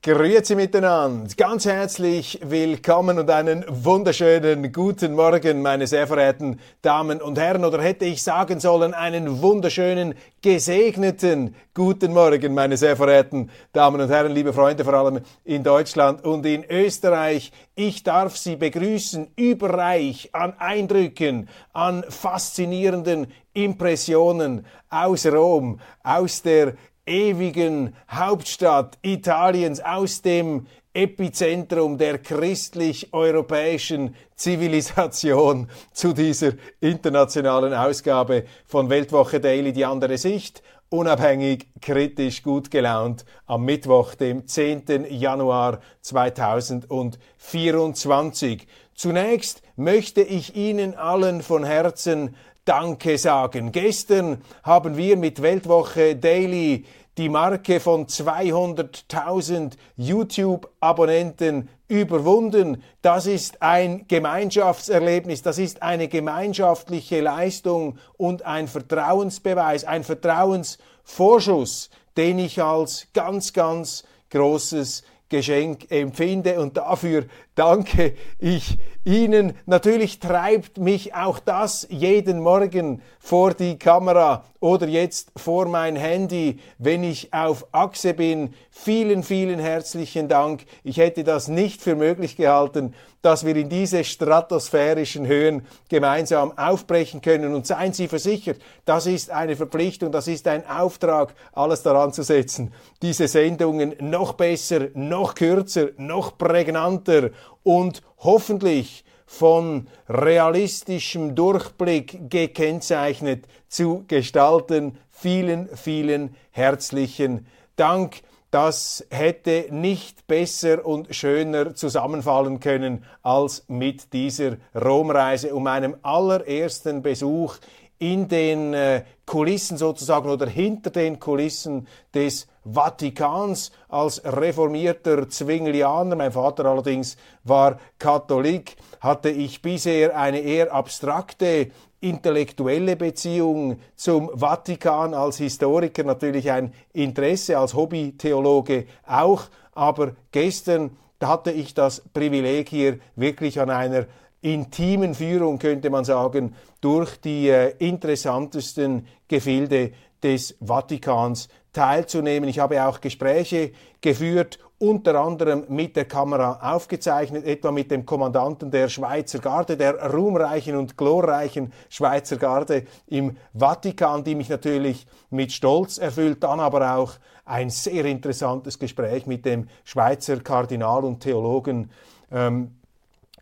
Grüezi miteinander, ganz herzlich willkommen und einen wunderschönen guten Morgen, meine sehr verehrten Damen und Herren, oder hätte ich sagen sollen, einen wunderschönen, gesegneten guten Morgen, meine sehr verehrten Damen und Herren, liebe Freunde, vor allem in Deutschland und in Österreich. Ich darf Sie begrüßen, überreich an Eindrücken, an faszinierenden Impressionen aus Rom, aus der ewigen Hauptstadt Italiens, aus dem Epizentrum der christlich-europäischen Zivilisation zu dieser internationalen Ausgabe von Weltwoche Daily, die andere Sicht, unabhängig, kritisch, gut gelaunt, am Mittwoch, dem 10. Januar 2024. Zunächst möchte ich Ihnen allen von Herzen Danke sagen. Gestern haben wir mit Weltwoche Daily die Marke von 200.000 YouTube-Abonnenten überwunden. Das ist ein Gemeinschaftserlebnis, das ist eine gemeinschaftliche Leistung und ein Vertrauensbeweis, ein Vertrauensvorschuss, den ich als ganz, ganz großes Geschenk empfinde und dafür danke ich Ihnen. Natürlich treibt mich auch das jeden Morgen vor die Kamera oder jetzt vor mein Handy, wenn ich auf Achse bin. Vielen, vielen herzlichen Dank. Ich hätte das nicht für möglich gehalten, dass wir in diese stratosphärischen Höhen gemeinsam aufbrechen können. Und seien Sie versichert, das ist eine Verpflichtung, das ist ein Auftrag, alles daran zu setzen, diese Sendungen noch besser, noch kürzer, noch prägnanter und hoffentlich von realistischem Durchblick gekennzeichnet zu gestalten. Vielen, vielen herzlichen Dank. Das hätte nicht besser und schöner zusammenfallen können als mit dieser Romreise und meinem allerersten Besuch in den äh, Kulissen sozusagen oder hinter den Kulissen des Vatikans als reformierter Zwinglianer. Mein Vater allerdings war Katholik, hatte ich bisher eine eher abstrakte intellektuelle Beziehung zum Vatikan als Historiker natürlich ein Interesse, als Hobbytheologe auch, aber gestern hatte ich das Privileg hier wirklich an einer intimen Führung, könnte man sagen, durch die äh, interessantesten Gefilde des Vatikans teilzunehmen. Ich habe auch Gespräche geführt, unter anderem mit der Kamera aufgezeichnet, etwa mit dem Kommandanten der Schweizer Garde, der ruhmreichen und glorreichen Schweizer Garde im Vatikan, die mich natürlich mit Stolz erfüllt, dann aber auch ein sehr interessantes Gespräch mit dem Schweizer Kardinal und Theologen ähm,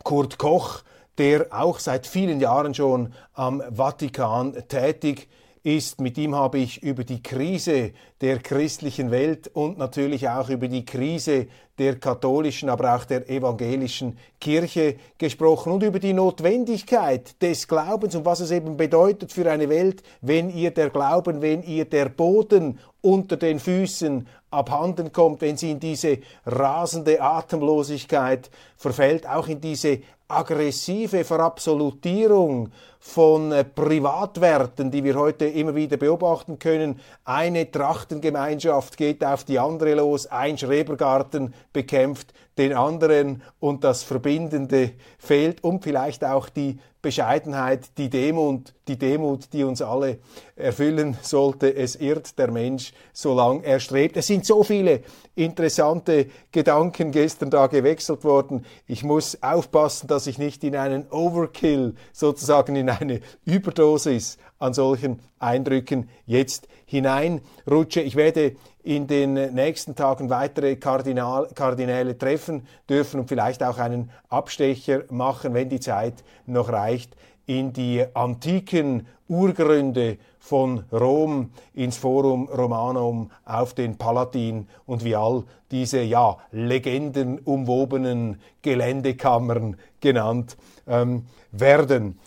Kurt Koch, der auch seit vielen Jahren schon am Vatikan tätig ist. Mit ihm habe ich über die Krise der christlichen Welt und natürlich auch über die Krise der katholischen, aber auch der evangelischen Kirche gesprochen und über die Notwendigkeit des Glaubens und was es eben bedeutet für eine Welt, wenn ihr der Glauben, wenn ihr der Boden unter den Füßen abhanden kommt, wenn sie in diese rasende Atemlosigkeit verfällt, auch in diese aggressive Verabsolutierung von äh, Privatwerten, die wir heute immer wieder beobachten können. Eine Trachtengemeinschaft geht auf die andere los, ein Schrebergarten bekämpft den anderen und das Verbindende fehlt und vielleicht auch die Bescheidenheit, die Demut, die Demut, die uns alle erfüllen sollte. Es irrt der Mensch, solange er strebt. Es sind so viele interessante Gedanken gestern da gewechselt worden. Ich muss aufpassen, dass ich nicht in einen Overkill, sozusagen in eine Überdosis an solchen Eindrücken jetzt hineinrutsche. Ich werde in den nächsten Tagen weitere Kardinal, Kardinäle treffen dürfen und vielleicht auch einen Abstecher machen, wenn die Zeit noch reicht, in die antiken Urgründe von Rom ins Forum Romanum auf den Palatin und wie all diese ja legendenumwobenen Geländekammern genannt ähm, werden.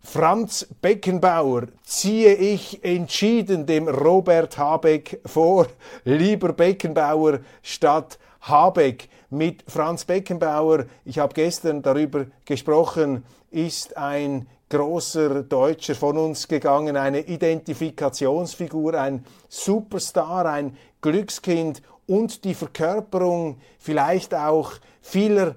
Franz Beckenbauer ziehe ich entschieden dem Robert Habeck vor. Lieber Beckenbauer statt Habeck. Mit Franz Beckenbauer, ich habe gestern darüber gesprochen, ist ein großer Deutscher von uns gegangen, eine Identifikationsfigur, ein Superstar, ein Glückskind und die Verkörperung vielleicht auch vieler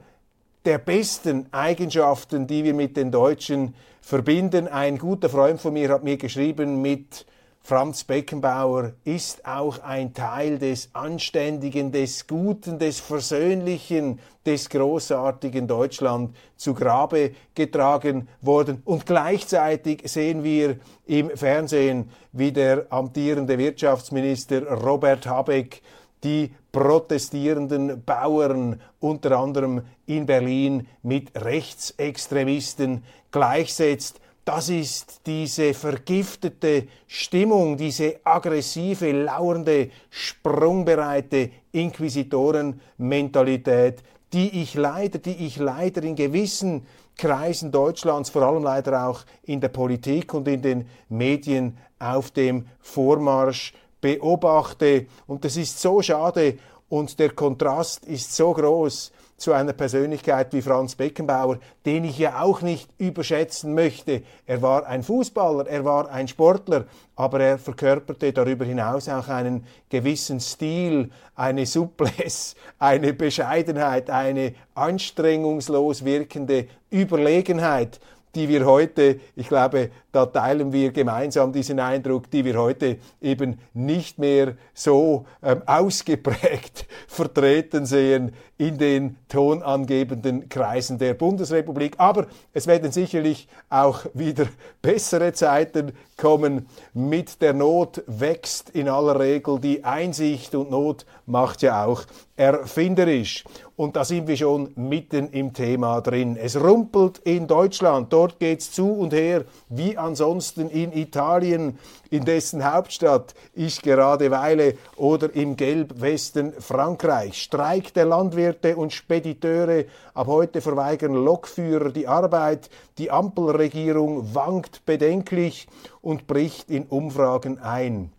der besten Eigenschaften, die wir mit den Deutschen verbinden. Ein guter Freund von mir hat mir geschrieben, mit Franz Beckenbauer ist auch ein Teil des Anständigen, des Guten, des Versöhnlichen, des großartigen Deutschland zu Grabe getragen worden. Und gleichzeitig sehen wir im Fernsehen, wie der amtierende Wirtschaftsminister Robert Habeck die protestierenden Bauern unter anderem in Berlin mit Rechtsextremisten gleichsetzt. Das ist diese vergiftete Stimmung, diese aggressive, lauernde, sprungbereite Inquisitorenmentalität, die ich leider, die ich leider in gewissen Kreisen Deutschlands, vor allem leider auch in der Politik und in den Medien auf dem Vormarsch beobachte. Und das ist so schade und der Kontrast ist so groß zu einer Persönlichkeit wie Franz Beckenbauer, den ich ja auch nicht überschätzen möchte. Er war ein Fußballer, er war ein Sportler, aber er verkörperte darüber hinaus auch einen gewissen Stil, eine Souplesse, eine Bescheidenheit, eine anstrengungslos wirkende Überlegenheit die wir heute, ich glaube, da teilen wir gemeinsam diesen Eindruck, die wir heute eben nicht mehr so ähm, ausgeprägt vertreten sehen in den tonangebenden Kreisen der Bundesrepublik. Aber es werden sicherlich auch wieder bessere Zeiten kommen. Mit der Not wächst in aller Regel die Einsicht und Not macht ja auch erfinderisch. Und da sind wir schon mitten im Thema drin. Es rumpelt in Deutschland, dort geht's zu und her, wie ansonsten in Italien, in dessen Hauptstadt ich gerade weile, oder im Gelbwesten Frankreich. Streik der Landwirte und Spediteure. Ab heute verweigern Lokführer die Arbeit. Die Ampelregierung wankt bedenklich und bricht in Umfragen ein.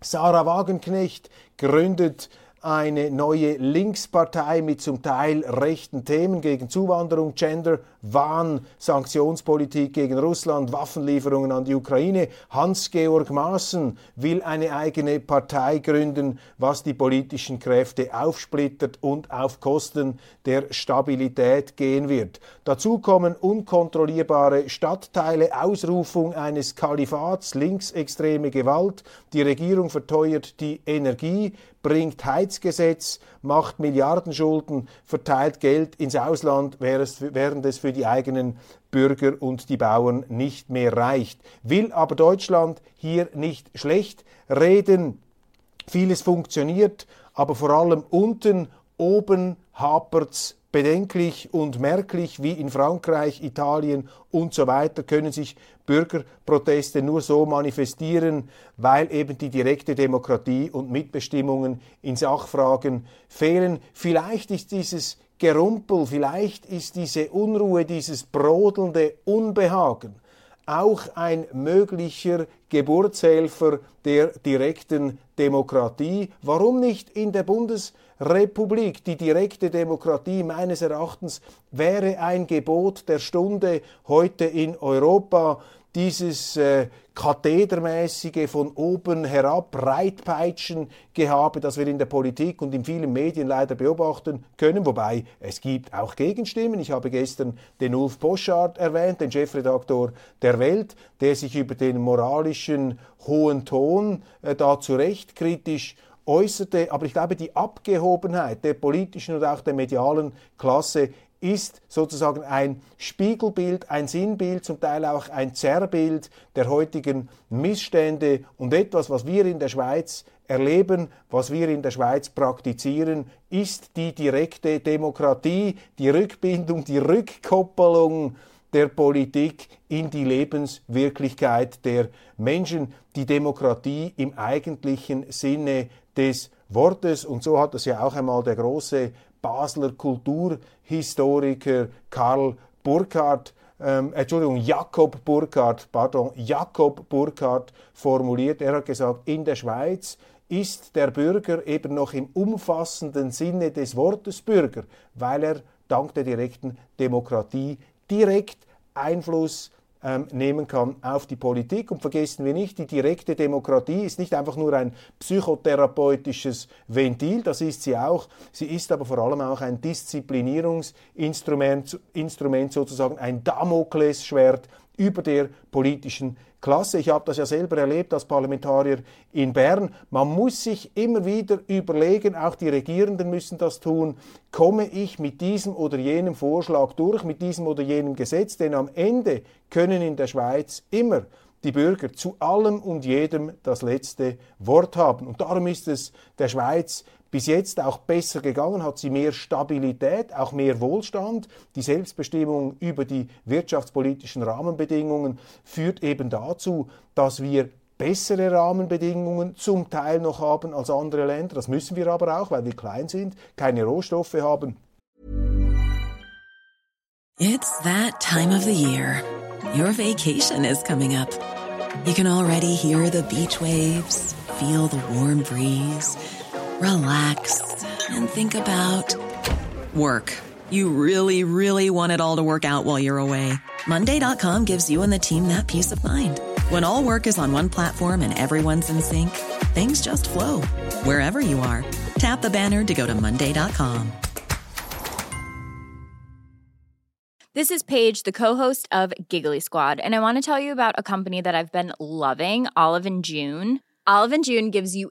Sarah Wagenknecht gründet eine neue Linkspartei mit zum Teil rechten Themen gegen Zuwanderung, Gender, Wahn, Sanktionspolitik gegen Russland, Waffenlieferungen an die Ukraine. Hans-Georg Maaßen will eine eigene Partei gründen, was die politischen Kräfte aufsplittert und auf Kosten der Stabilität gehen wird. Dazu kommen unkontrollierbare Stadtteile, Ausrufung eines Kalifats, linksextreme Gewalt. Die Regierung verteuert die Energie, bringt Heizgesetz, macht Milliardenschulden, verteilt Geld ins Ausland, während es für die eigenen Bürger und die Bauern nicht mehr reicht. Will aber Deutschland hier nicht schlecht reden. Vieles funktioniert, aber vor allem unten, oben hapert's bedenklich und merklich wie in Frankreich, Italien und so weiter können sich Bürgerproteste nur so manifestieren, weil eben die direkte Demokratie und Mitbestimmungen in Sachfragen fehlen. Vielleicht ist dieses Gerumpel, vielleicht ist diese Unruhe, dieses brodelnde Unbehagen auch ein möglicher Geburtshelfer der direkten Demokratie. Warum nicht in der Bundesrepublik? Die direkte Demokratie meines Erachtens wäre ein Gebot der Stunde heute in Europa. Dieses äh, kathedermäßige von oben herab Breitpeitschen Gehabe, das wir in der Politik und in vielen Medien leider beobachten können, wobei es gibt auch Gegenstimmen. Ich habe gestern den Ulf Poschardt erwähnt, den Chefredaktor der Welt, der sich über den moralischen hohen Ton äh, da zu Recht kritisch äußerte. Aber ich glaube, die Abgehobenheit der politischen und auch der medialen Klasse ist sozusagen ein Spiegelbild, ein Sinnbild, zum Teil auch ein Zerrbild der heutigen Missstände und etwas, was wir in der Schweiz erleben, was wir in der Schweiz praktizieren, ist die direkte Demokratie, die Rückbindung, die Rückkoppelung der Politik in die Lebenswirklichkeit der Menschen, die Demokratie im eigentlichen Sinne des Wortes. Und so hat es ja auch einmal der große Basler Kulturhistoriker Karl Burkhardt, ähm, Entschuldigung, Jakob Burkhardt, pardon, Jakob Burkhardt formuliert. Er hat gesagt, in der Schweiz ist der Bürger eben noch im umfassenden Sinne des Wortes Bürger, weil er dank der direkten Demokratie direkt Einfluss nehmen kann auf die Politik. Und vergessen wir nicht, die direkte Demokratie ist nicht einfach nur ein psychotherapeutisches Ventil, das ist sie auch, sie ist aber vor allem auch ein Disziplinierungsinstrument, Instrument sozusagen ein Damoklesschwert über der politischen Klasse. Ich habe das ja selber erlebt als Parlamentarier in Bern. Man muss sich immer wieder überlegen, auch die Regierenden müssen das tun, komme ich mit diesem oder jenem Vorschlag durch, mit diesem oder jenem Gesetz, denn am Ende können in der Schweiz immer die Bürger zu allem und jedem das letzte Wort haben. Und darum ist es der Schweiz bis jetzt auch besser gegangen, hat sie mehr Stabilität, auch mehr Wohlstand. Die Selbstbestimmung über die wirtschaftspolitischen Rahmenbedingungen führt eben dazu, dass wir bessere Rahmenbedingungen zum Teil noch haben als andere Länder. Das müssen wir aber auch, weil wir klein sind, keine Rohstoffe haben. It's that time of the year. Your vacation is coming up. You can already hear the beach waves, feel the warm breeze. Relax, and think about work. You really, really want it all to work out while you're away. Monday.com gives you and the team that peace of mind. When all work is on one platform and everyone's in sync, things just flow wherever you are. Tap the banner to go to Monday.com. This is Paige, the co-host of Giggly Squad, and I want to tell you about a company that I've been loving, Olive and June. Olive and June gives you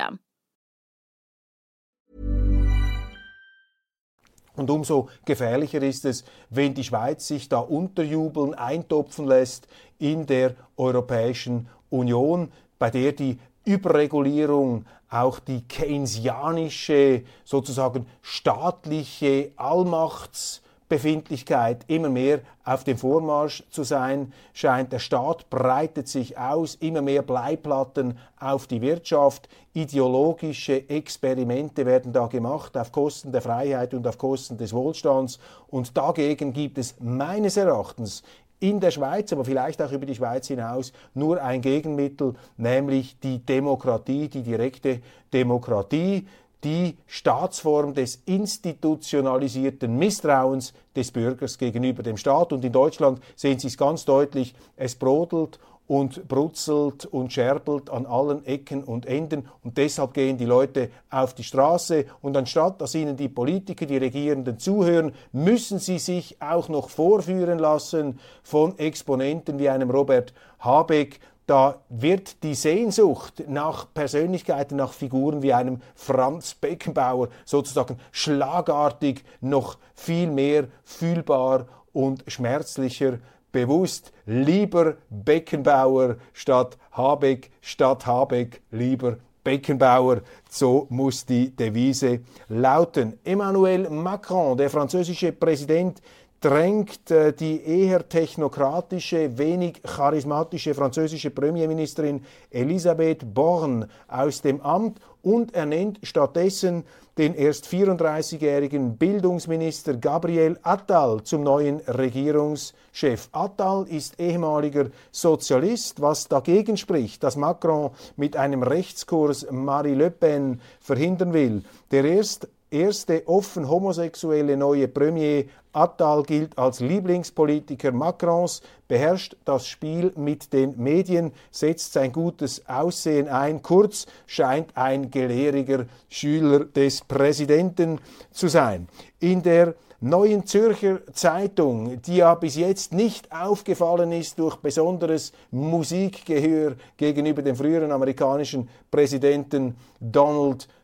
Und umso gefährlicher ist es, wenn die Schweiz sich da unterjubeln, eintopfen lässt in der Europäischen Union, bei der die Überregulierung, auch die keynesianische, sozusagen staatliche Allmachts Befindlichkeit immer mehr auf dem Vormarsch zu sein scheint. Der Staat breitet sich aus, immer mehr Bleiplatten auf die Wirtschaft, ideologische Experimente werden da gemacht auf Kosten der Freiheit und auf Kosten des Wohlstands. Und dagegen gibt es meines Erachtens in der Schweiz, aber vielleicht auch über die Schweiz hinaus, nur ein Gegenmittel, nämlich die Demokratie, die direkte Demokratie, die Staatsform des institutionalisierten Misstrauens des Bürgers gegenüber dem Staat. Und in Deutschland sehen Sie es ganz deutlich, es brodelt und brutzelt und scherbelt an allen Ecken und Enden. Und deshalb gehen die Leute auf die Straße. Und anstatt dass ihnen die Politiker, die Regierenden zuhören, müssen sie sich auch noch vorführen lassen von Exponenten wie einem Robert Habeck da wird die Sehnsucht nach Persönlichkeiten, nach Figuren wie einem Franz Beckenbauer sozusagen schlagartig noch viel mehr fühlbar und schmerzlicher bewusst. Lieber Beckenbauer statt Habeck, statt Habeck lieber Beckenbauer. So muss die Devise lauten. Emmanuel Macron, der französische Präsident, drängt äh, die eher technokratische, wenig charismatische französische Premierministerin Elisabeth Borne aus dem Amt und ernennt stattdessen den erst 34-jährigen Bildungsminister Gabriel Attal zum neuen Regierungschef. Attal ist ehemaliger Sozialist, was dagegen spricht, dass Macron mit einem Rechtskurs Marie Le Pen verhindern will. Der erst erste offen homosexuelle neue Premier Attal gilt als Lieblingspolitiker Macrons, beherrscht das Spiel mit den Medien, setzt sein gutes Aussehen ein, kurz scheint ein gelehriger Schüler des Präsidenten zu sein. In der Neuen Zürcher Zeitung, die ja bis jetzt nicht aufgefallen ist durch besonderes Musikgehör gegenüber dem früheren amerikanischen Präsidenten Donald Trump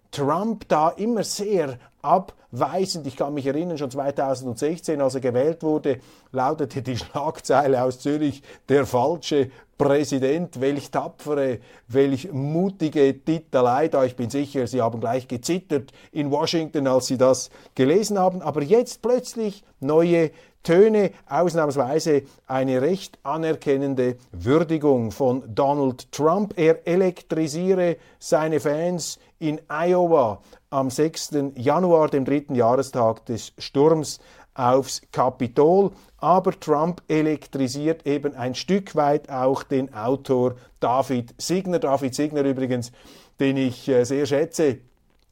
da immer sehr abweisend. Ich kann mich erinnern, schon 2016, als er gewählt wurde, lautete die Schlagzeile aus Zürich, der falsche Präsident, welch tapfere, welch mutige Titelei da. Ich bin sicher, Sie haben gleich gezittert in Washington, als Sie das gelesen haben. Aber jetzt plötzlich neue Töne, ausnahmsweise eine recht anerkennende Würdigung von Donald Trump. Er elektrisiere seine Fans in Iowa am 6. Januar, dem dritten Jahrestag des Sturms aufs Kapitol. Aber Trump elektrisiert eben ein Stück weit auch den Autor David Signer. David Signer übrigens, den ich äh, sehr schätze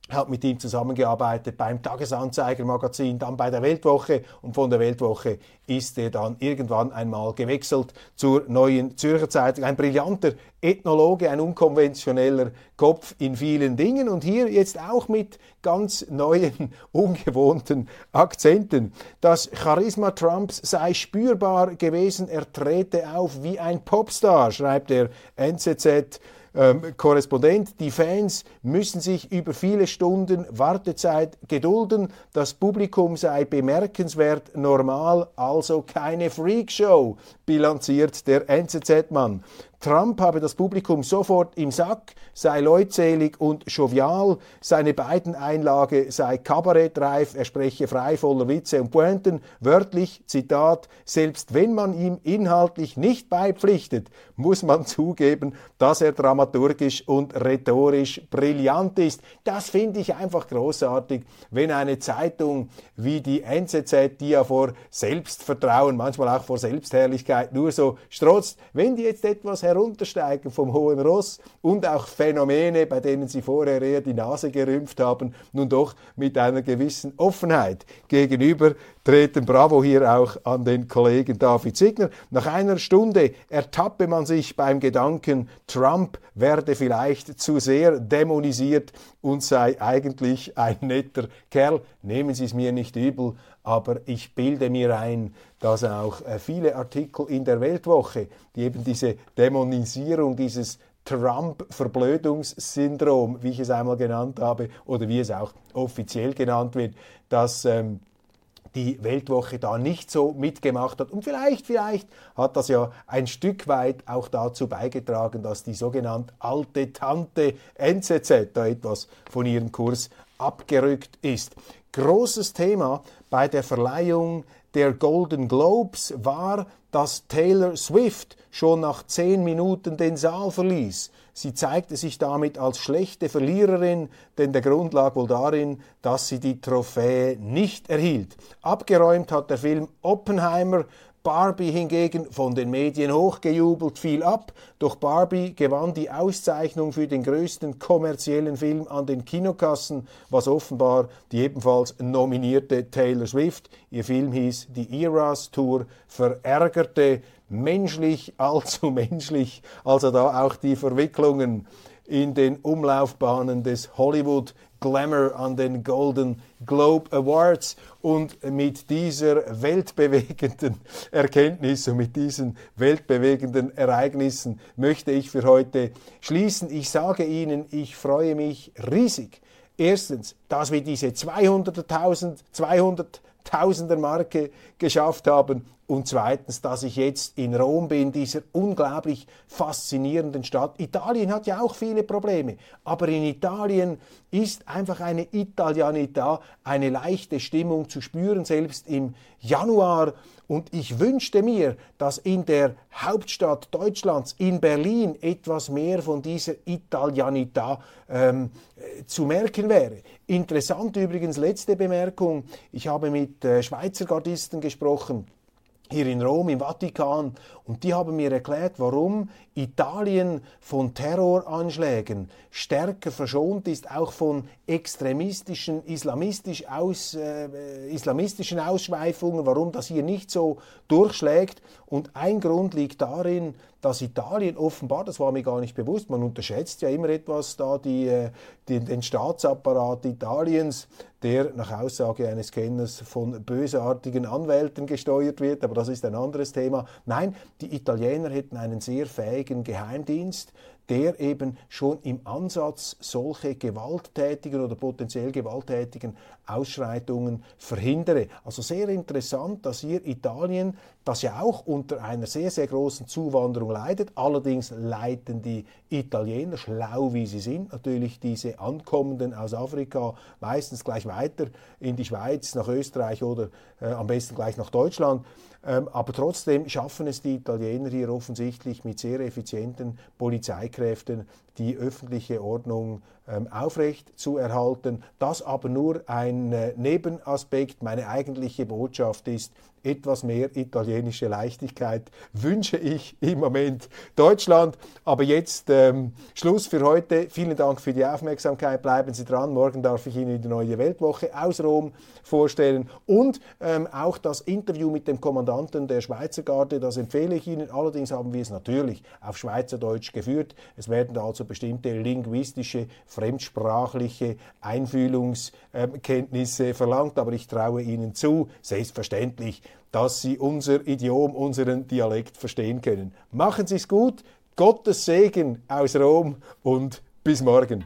habe mit ihm zusammengearbeitet beim Tagesanzeiger-Magazin, dann bei der Weltwoche und von der Weltwoche ist er dann irgendwann einmal gewechselt zur neuen Zürcher Zeitung. Ein brillanter Ethnologe, ein unkonventioneller Kopf in vielen Dingen und hier jetzt auch mit ganz neuen, ungewohnten Akzenten. Das Charisma Trumps sei spürbar gewesen, er trete auf wie ein Popstar, schreibt der NZZ ähm, Korrespondent, die Fans müssen sich über viele Stunden Wartezeit gedulden. Das Publikum sei bemerkenswert normal, also keine Freakshow, bilanziert der NZZ-Mann. Trump habe das Publikum sofort im Sack, sei leutselig und jovial, seine beiden Einlage sei kabarettreif, er spreche frei voller Witze und Pointen, wörtlich, Zitat, selbst wenn man ihm inhaltlich nicht beipflichtet, muss man zugeben, dass er dramaturgisch und rhetorisch brillant ist. Das finde ich einfach großartig, wenn eine Zeitung wie die NZZ, die ja vor Selbstvertrauen, manchmal auch vor Selbstherrlichkeit nur so strotzt, wenn die jetzt etwas her heruntersteigen vom hohen Ross und auch Phänomene, bei denen sie vorher eher die Nase gerümpft haben, nun doch mit einer gewissen Offenheit gegenüber treten. Bravo hier auch an den Kollegen David Signer. Nach einer Stunde ertappe man sich beim Gedanken, Trump werde vielleicht zu sehr dämonisiert und sei eigentlich ein netter Kerl. Nehmen Sie es mir nicht übel, aber ich bilde mir ein, dass auch äh, viele Artikel in der Weltwoche, die eben diese Dämonisierung dieses Trump-Verblödungssyndrom, wie ich es einmal genannt habe, oder wie es auch offiziell genannt wird, dass ähm, die Weltwoche da nicht so mitgemacht hat. Und vielleicht, vielleicht hat das ja ein Stück weit auch dazu beigetragen, dass die sogenannte alte Tante NZZ da etwas von ihrem Kurs abgerückt ist. Großes Thema bei der Verleihung der Golden Globes war, dass Taylor Swift schon nach zehn Minuten den Saal verließ. Sie zeigte sich damit als schlechte Verliererin, denn der Grund lag wohl darin, dass sie die Trophäe nicht erhielt. Abgeräumt hat der Film Oppenheimer Barbie hingegen von den Medien hochgejubelt fiel ab, doch Barbie gewann die Auszeichnung für den größten kommerziellen Film an den Kinokassen, was offenbar die ebenfalls nominierte Taylor Swift, ihr Film hieß Die Eras Tour, verärgerte, menschlich, allzu menschlich, also da auch die Verwicklungen in den Umlaufbahnen des Hollywood Glamour an den Golden Globe Awards. Und mit dieser weltbewegenden Erkenntnis und mit diesen weltbewegenden Ereignissen möchte ich für heute schließen. Ich sage Ihnen, ich freue mich riesig. Erstens, dass wir diese 200.000, 200 Tausender Marke geschafft haben und zweitens, dass ich jetzt in Rom bin, dieser unglaublich faszinierenden Stadt. Italien hat ja auch viele Probleme, aber in Italien ist einfach eine Italianità, eine leichte Stimmung zu spüren, selbst im Januar. Und ich wünschte mir, dass in der Hauptstadt Deutschlands, in Berlin, etwas mehr von dieser Italianità ähm, zu merken wäre. Interessant übrigens, letzte Bemerkung. Ich habe mit äh, Schweizer Gardisten gesprochen hier in Rom, im Vatikan, und die haben mir erklärt, warum Italien von Terroranschlägen stärker verschont ist, auch von extremistischen, islamistisch aus, äh, islamistischen Ausschweifungen, warum das hier nicht so durchschlägt. Und ein Grund liegt darin, dass Italien offenbar, das war mir gar nicht bewusst, man unterschätzt ja immer etwas da die, äh, die, den Staatsapparat Italiens, der nach Aussage eines Kenners von bösartigen Anwälten gesteuert wird, aber das ist ein anderes Thema. Nein, die Italiener hätten einen sehr fähigen Geheimdienst, der eben schon im Ansatz solche gewalttätigen oder potenziell gewalttätigen Ausschreitungen verhindere. Also sehr interessant, dass hier Italien, das ja auch unter einer sehr, sehr großen Zuwanderung leidet, allerdings leiten die Italiener, schlau wie sie sind, natürlich diese Ankommenden aus Afrika meistens gleich weiter in die Schweiz, nach Österreich oder äh, am besten gleich nach Deutschland. Ähm, aber trotzdem schaffen es die Italiener hier offensichtlich mit sehr effizienten Polizeikräften die öffentliche Ordnung ähm, aufrecht zu erhalten. Das aber nur ein äh, Nebenaspekt. Meine eigentliche Botschaft ist, etwas mehr italienische Leichtigkeit wünsche ich im Moment Deutschland. Aber jetzt ähm, Schluss für heute. Vielen Dank für die Aufmerksamkeit. Bleiben Sie dran. Morgen darf ich Ihnen die neue Weltwoche aus Rom vorstellen und ähm, auch das Interview mit dem Kommandanten der Schweizer Garde. Das empfehle ich Ihnen. Allerdings haben wir es natürlich auf Schweizerdeutsch geführt. Es werden also bestimmte linguistische, fremdsprachliche Einfühlungskenntnisse verlangt. Aber ich traue Ihnen zu, selbstverständlich, dass Sie unser Idiom, unseren Dialekt verstehen können. Machen Sie es gut, Gottes Segen aus Rom und bis morgen.